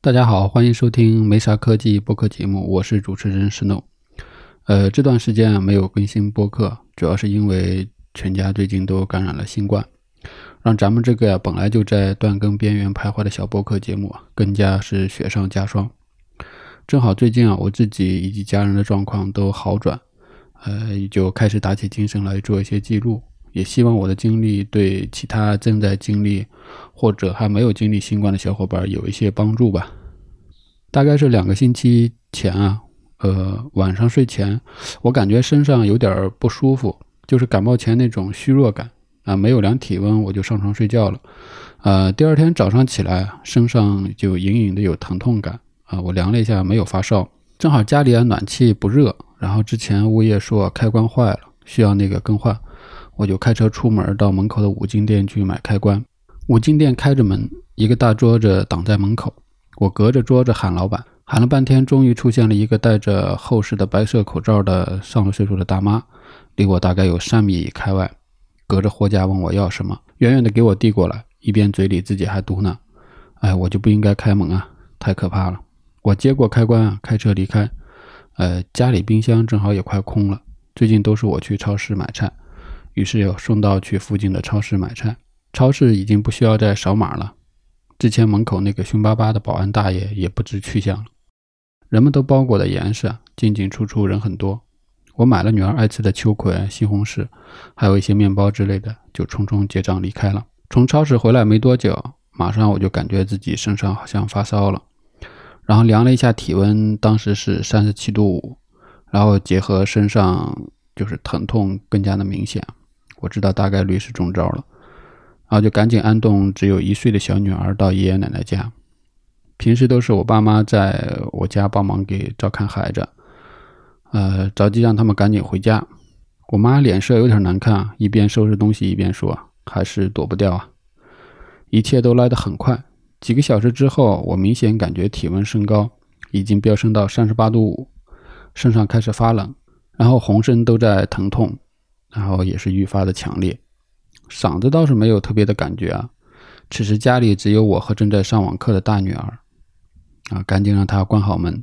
大家好，欢迎收听没啥科技播客节目，我是主持人石诺。呃，这段时间没有更新播客，主要是因为全家最近都感染了新冠，让咱们这个呀本来就在断更边缘徘徊的小播客节目，更加是雪上加霜。正好最近啊，我自己以及家人的状况都好转，呃，就开始打起精神来做一些记录。也希望我的经历对其他正在经历或者还没有经历新冠的小伙伴有一些帮助吧。大概是两个星期前啊，呃，晚上睡前，我感觉身上有点不舒服，就是感冒前那种虚弱感啊。没有量体温，我就上床睡觉了。呃，第二天早上起来，身上就隐隐的有疼痛感啊。我量了一下，没有发烧。正好家里啊暖气不热，然后之前物业说开关坏了，需要那个更换。我就开车出门到门口的五金店去买开关。五金店开着门，一个大桌子挡在门口。我隔着桌子喊老板，喊了半天，终于出现了一个戴着厚实的白色口罩的上了岁数的大妈，离我大概有三米开外，隔着货架问我要什么，远远的给我递过来，一边嘴里自己还嘟囔：“哎，我就不应该开门啊，太可怕了。”我接过开关，开车离开。呃，家里冰箱正好也快空了，最近都是我去超市买菜。于是又送到去附近的超市买菜，超市已经不需要再扫码了。之前门口那个凶巴巴的保安大爷也不知去向了。人们都包裹的严实，进进出出人很多。我买了女儿爱吃的秋葵、西红柿，还有一些面包之类的，就匆匆结账离开了。从超市回来没多久，马上我就感觉自己身上好像发烧了，然后量了一下体温，当时是三十七度五，然后结合身上就是疼痛更加的明显。我知道大概率是中招了，然后就赶紧安顿只有一岁的小女儿到爷爷奶奶家。平时都是我爸妈在我家帮忙给照看孩子，呃，着急让他们赶紧回家。我妈脸色有点难看，一边收拾东西一边说：“还是躲不掉啊。”一切都来得很快，几个小时之后，我明显感觉体温升高，已经飙升到三十八度五，身上开始发冷，然后浑身都在疼痛。然后也是愈发的强烈，嗓子倒是没有特别的感觉啊。此时家里只有我和正在上网课的大女儿，啊，赶紧让她关好门。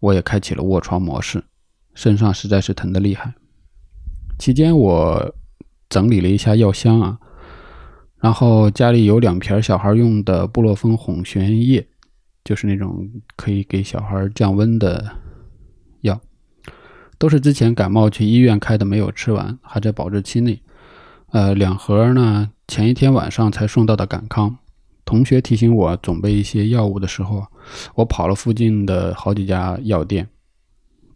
我也开启了卧床模式，身上实在是疼得厉害。期间我整理了一下药箱啊，然后家里有两瓶小孩用的布洛芬混悬液，就是那种可以给小孩降温的药。都是之前感冒去医院开的，没有吃完，还在保质期内。呃，两盒呢，前一天晚上才送到的感康。同学提醒我准备一些药物的时候，我跑了附近的好几家药店，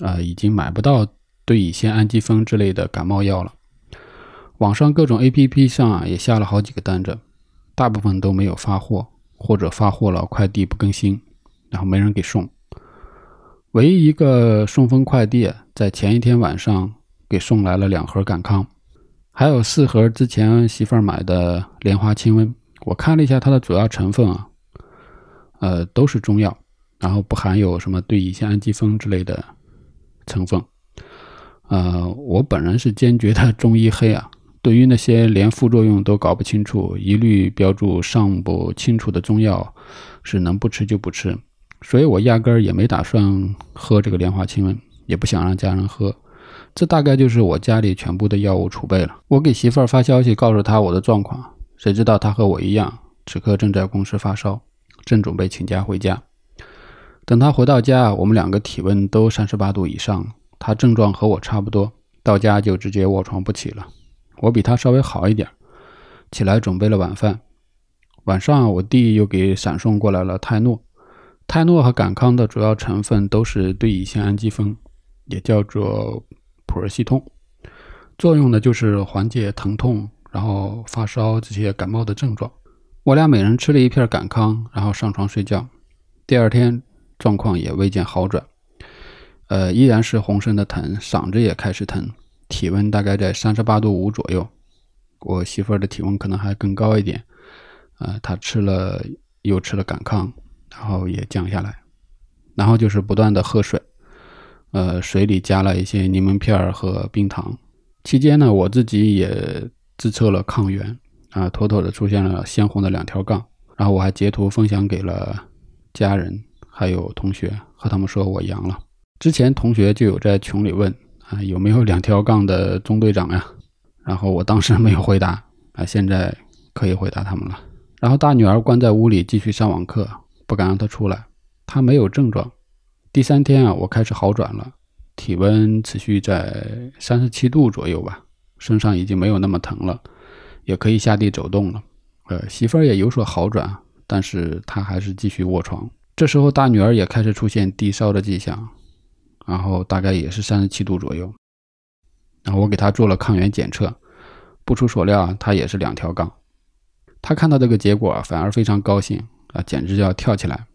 呃，已经买不到对乙酰氨基酚之类的感冒药了。网上各种 APP 上啊，也下了好几个单子，大部分都没有发货，或者发货了快递不更新，然后没人给送。唯一一个顺丰快递在前一天晚上给送来了两盒感康，还有四盒之前媳妇儿买的莲花清瘟。我看了一下它的主要成分啊，呃，都是中药，然后不含有什么对乙酰氨基酚之类的成分。呃，我本人是坚决的中医黑啊，对于那些连副作用都搞不清楚、一律标注尚不清楚的中药，是能不吃就不吃。所以我压根儿也没打算喝这个莲花清瘟，也不想让家人喝。这大概就是我家里全部的药物储备了。我给媳妇儿发消息告诉她我的状况，谁知道她和我一样，此刻正在公司发烧，正准备请假回家。等她回到家，我们两个体温都三十八度以上，她症状和我差不多，到家就直接卧床不起了。我比她稍微好一点，起来准备了晚饭。晚上我弟又给闪送过来了泰诺。泰诺和感康的主要成分都是对乙酰氨基酚，也叫做普尔西通，作用呢就是缓解疼痛，然后发烧这些感冒的症状。我俩每人吃了一片感康，然后上床睡觉。第二天状况也未见好转，呃，依然是浑身的疼，嗓子也开始疼，体温大概在三十八度五左右。我媳妇儿的体温可能还更高一点，呃，她吃了又吃了感康。然后也降下来，然后就是不断的喝水，呃，水里加了一些柠檬片儿和冰糖。期间呢，我自己也自测了抗原，啊，妥妥的出现了鲜红的两条杠。然后我还截图分享给了家人还有同学，和他们说我阳了。之前同学就有在群里问啊，有没有两条杠的中队长呀？然后我当时没有回答啊，现在可以回答他们了。然后大女儿关在屋里继续上网课，不敢让她出来。她没有症状。第三天啊，我开始好转了，体温持续在三十七度左右吧，身上已经没有那么疼了，也可以下地走动了。呃，媳妇儿也有所好转，但是她还是继续卧床。这时候大女儿也开始出现低烧的迹象。然后大概也是三十七度左右，然后我给他做了抗原检测，不出所料啊，他也是两条杠。他看到这个结果反而非常高兴啊，简直就要跳起来。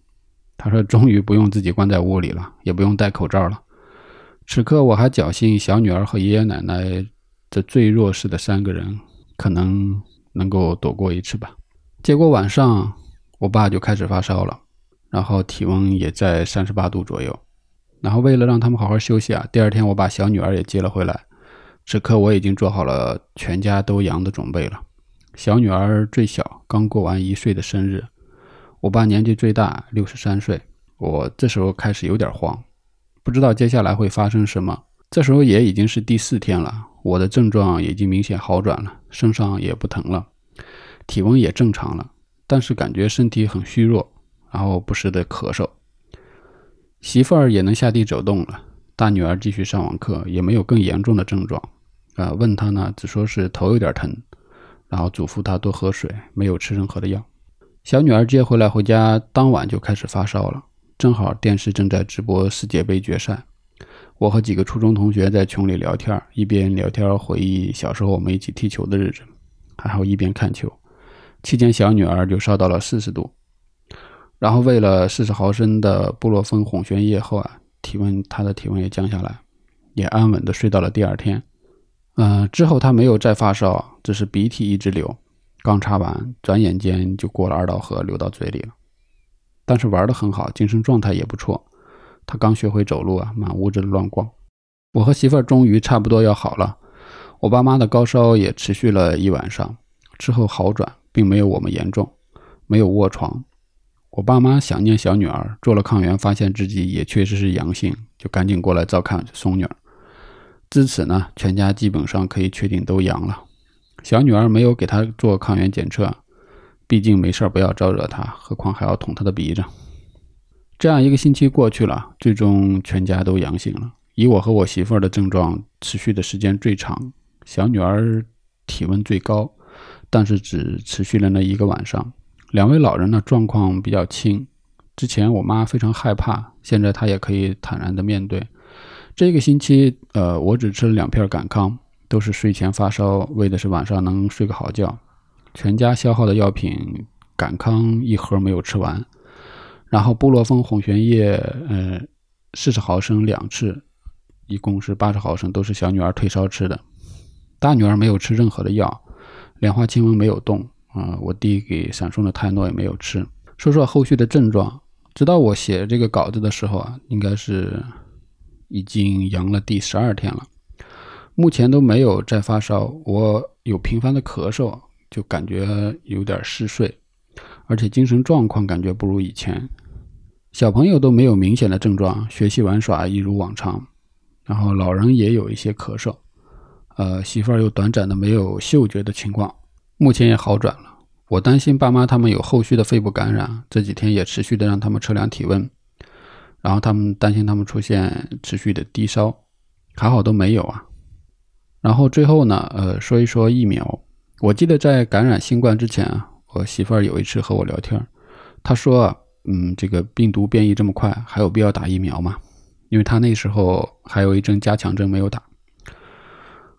他说：“终于不用自己关在屋里了，也不用戴口罩了。”此刻我还侥幸小女儿和爷爷奶奶这最弱势的三个人可能能够躲过一次吧。结果晚上我爸就开始发烧了，然后体温也在三十八度左右。然后为了让他们好好休息啊，第二天我把小女儿也接了回来。此刻我已经做好了全家都阳的准备了。小女儿最小，刚过完一岁的生日。我爸年纪最大，六十三岁。我这时候开始有点慌，不知道接下来会发生什么。这时候也已经是第四天了，我的症状已经明显好转了，身上也不疼了，体温也正常了，但是感觉身体很虚弱，然后不时的咳嗽。媳妇儿也能下地走动了，大女儿继续上网课，也没有更严重的症状。啊，问她呢，只说是头有点疼，然后嘱咐她多喝水，没有吃任何的药。小女儿接回来回家，当晚就开始发烧了。正好电视正在直播世界杯决赛，我和几个初中同学在群里聊天，一边聊天回忆小时候我们一起踢球的日子，还好一边看球。期间小女儿就烧到了四十度。然后喂了四十毫升的布洛芬混悬液后啊，体温她的体温也降下来，也安稳的睡到了第二天。嗯，之后他没有再发烧，只是鼻涕一直流。刚擦完，转眼间就过了二道河，流到嘴里了。但是玩的很好，精神状态也不错。他刚学会走路啊，满屋子乱逛。我和媳妇儿终于差不多要好了。我爸妈的高烧也持续了一晚上，之后好转，并没有我们严重，没有卧床。我爸妈想念小女儿，做了抗原，发现自己也确实是阳性，就赶紧过来照看孙女儿。至此呢，全家基本上可以确定都阳了。小女儿没有给她做抗原检测，毕竟没事不要招惹她，何况还要捅她的鼻子。这样一个星期过去了，最终全家都阳性了。以我和我媳妇儿的症状持续的时间最长，小女儿体温最高，但是只持续了那一个晚上。两位老人呢，状况比较轻。之前我妈非常害怕，现在她也可以坦然的面对。这个星期，呃，我只吃了两片感康，都是睡前发烧，为的是晚上能睡个好觉。全家消耗的药品，感康一盒没有吃完，然后布洛芬混悬液，呃，四十毫升两次，一共是八十毫升，都是小女儿退烧吃的。大女儿没有吃任何的药，莲花清瘟没有动。啊，我弟给闪送的泰诺也没有吃。说说后续的症状，直到我写这个稿子的时候啊，应该是已经阳了第十二天了，目前都没有再发烧。我有频繁的咳嗽，就感觉有点嗜睡，而且精神状况感觉不如以前。小朋友都没有明显的症状，学习玩耍一如往常。然后老人也有一些咳嗽，呃，媳妇儿有短暂的没有嗅觉的情况。目前也好转了，我担心爸妈他们有后续的肺部感染，这几天也持续的让他们测量体温，然后他们担心他们出现持续的低烧，还好都没有啊。然后最后呢，呃，说一说疫苗。我记得在感染新冠之前啊，我媳妇儿有一次和我聊天，她说啊，嗯，这个病毒变异这么快，还有必要打疫苗吗？因为她那时候还有一针加强针没有打。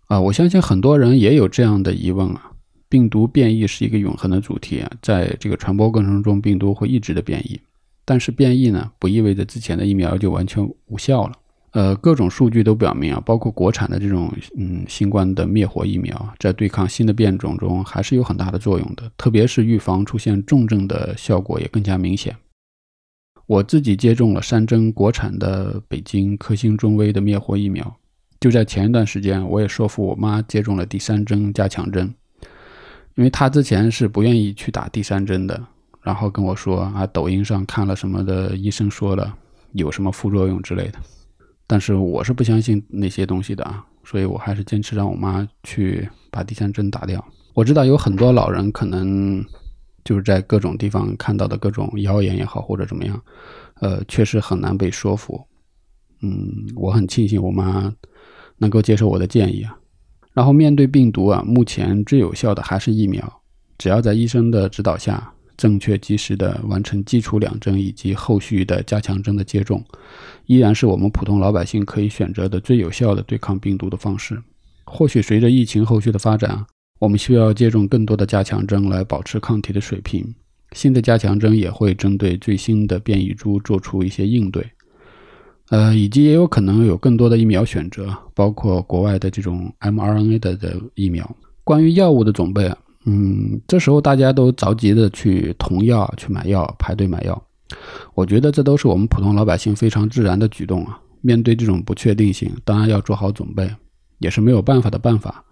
啊，我相信很多人也有这样的疑问啊。病毒变异是一个永恒的主题啊，在这个传播过程中，病毒会一直的变异。但是变异呢，不意味着之前的疫苗就完全无效了。呃，各种数据都表明啊，包括国产的这种嗯新冠的灭活疫苗，在对抗新的变种中还是有很大的作用的，特别是预防出现重症的效果也更加明显。我自己接种了三针国产的北京科兴中威的灭活疫苗，就在前一段时间，我也说服我妈接种了第三针加强针。因为她之前是不愿意去打第三针的，然后跟我说啊，抖音上看了什么的医生说了有什么副作用之类的。但是我是不相信那些东西的啊，所以我还是坚持让我妈去把第三针打掉。我知道有很多老人可能就是在各种地方看到的各种谣言也好或者怎么样，呃，确实很难被说服。嗯，我很庆幸我妈能够接受我的建议啊。然后面对病毒啊，目前最有效的还是疫苗，只要在医生的指导下。正确及时的完成基础两针以及后续的加强针的接种，依然是我们普通老百姓可以选择的最有效的对抗病毒的方式。或许随着疫情后续的发展，我们需要接种更多的加强针来保持抗体的水平。新的加强针也会针对最新的变异株做出一些应对。呃，以及也有可能有更多的疫苗选择，包括国外的这种 mRNA 的的疫苗。关于药物的准备啊。嗯，这时候大家都着急的去囤药、去买药、排队买药，我觉得这都是我们普通老百姓非常自然的举动啊。面对这种不确定性，当然要做好准备，也是没有办法的办法。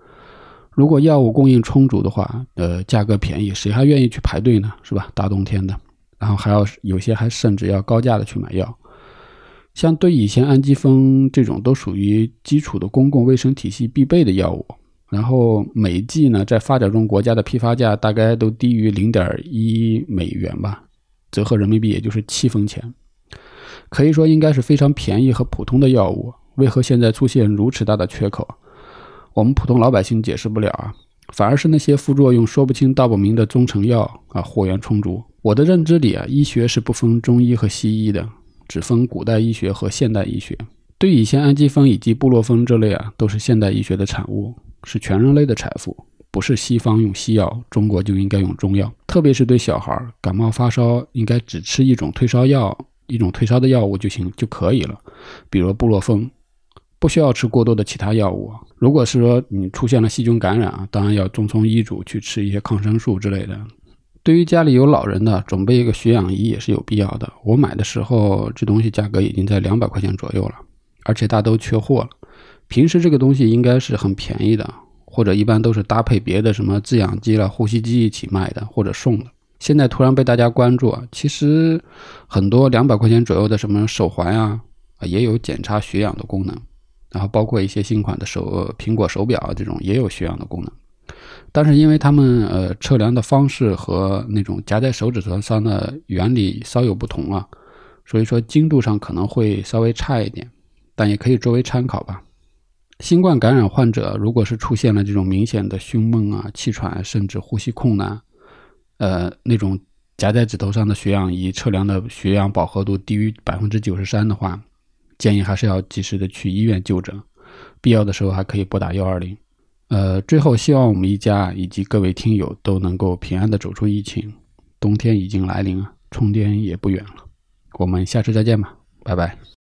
如果药物供应充足的话，呃，价格便宜，谁还愿意去排队呢？是吧？大冬天的，然后还要有些还甚至要高价的去买药，像对乙酰氨基酚这种都属于基础的公共卫生体系必备的药物。然后每剂呢，在发展中国家的批发价大概都低于零点一美元吧，折合人民币也就是七分钱，可以说应该是非常便宜和普通的药物。为何现在出现如此大的缺口？我们普通老百姓解释不了啊，反而是那些副作用说不清道不明的中成药啊货源充足。我的认知里啊，医学是不分中医和西医的，只分古代医学和现代医学。对乙酰氨基酚以及布洛芬这类啊，都是现代医学的产物。是全人类的财富，不是西方用西药，中国就应该用中药。特别是对小孩感冒发烧，应该只吃一种退烧药，一种退烧的药物就行就可以了，比如布洛芬，不需要吃过多的其他药物。如果是说你出现了细菌感染啊，当然要遵从医嘱去吃一些抗生素之类的。对于家里有老人的，准备一个血氧仪也是有必要的。我买的时候这东西价格已经在两百块钱左右了，而且大都缺货了。平时这个东西应该是很便宜的，或者一般都是搭配别的什么制氧机了、呼吸机一起卖的或者送的。现在突然被大家关注啊，其实很多两百块钱左右的什么手环啊，也有检查血氧的功能，然后包括一些新款的手苹果手表这种也有血氧的功能，但是因为他们呃测量的方式和那种夹在手指头上的原理稍有不同啊，所以说精度上可能会稍微差一点，但也可以作为参考吧。新冠感染患者如果是出现了这种明显的胸闷啊、气喘，甚至呼吸困难，呃，那种夹在指头上的血氧仪测量的血氧饱和度低于百分之九十三的话，建议还是要及时的去医院就诊，必要的时候还可以拨打幺二零。呃，最后希望我们一家以及各位听友都能够平安的走出疫情。冬天已经来临了，春天也不远了。我们下次再见吧，拜拜。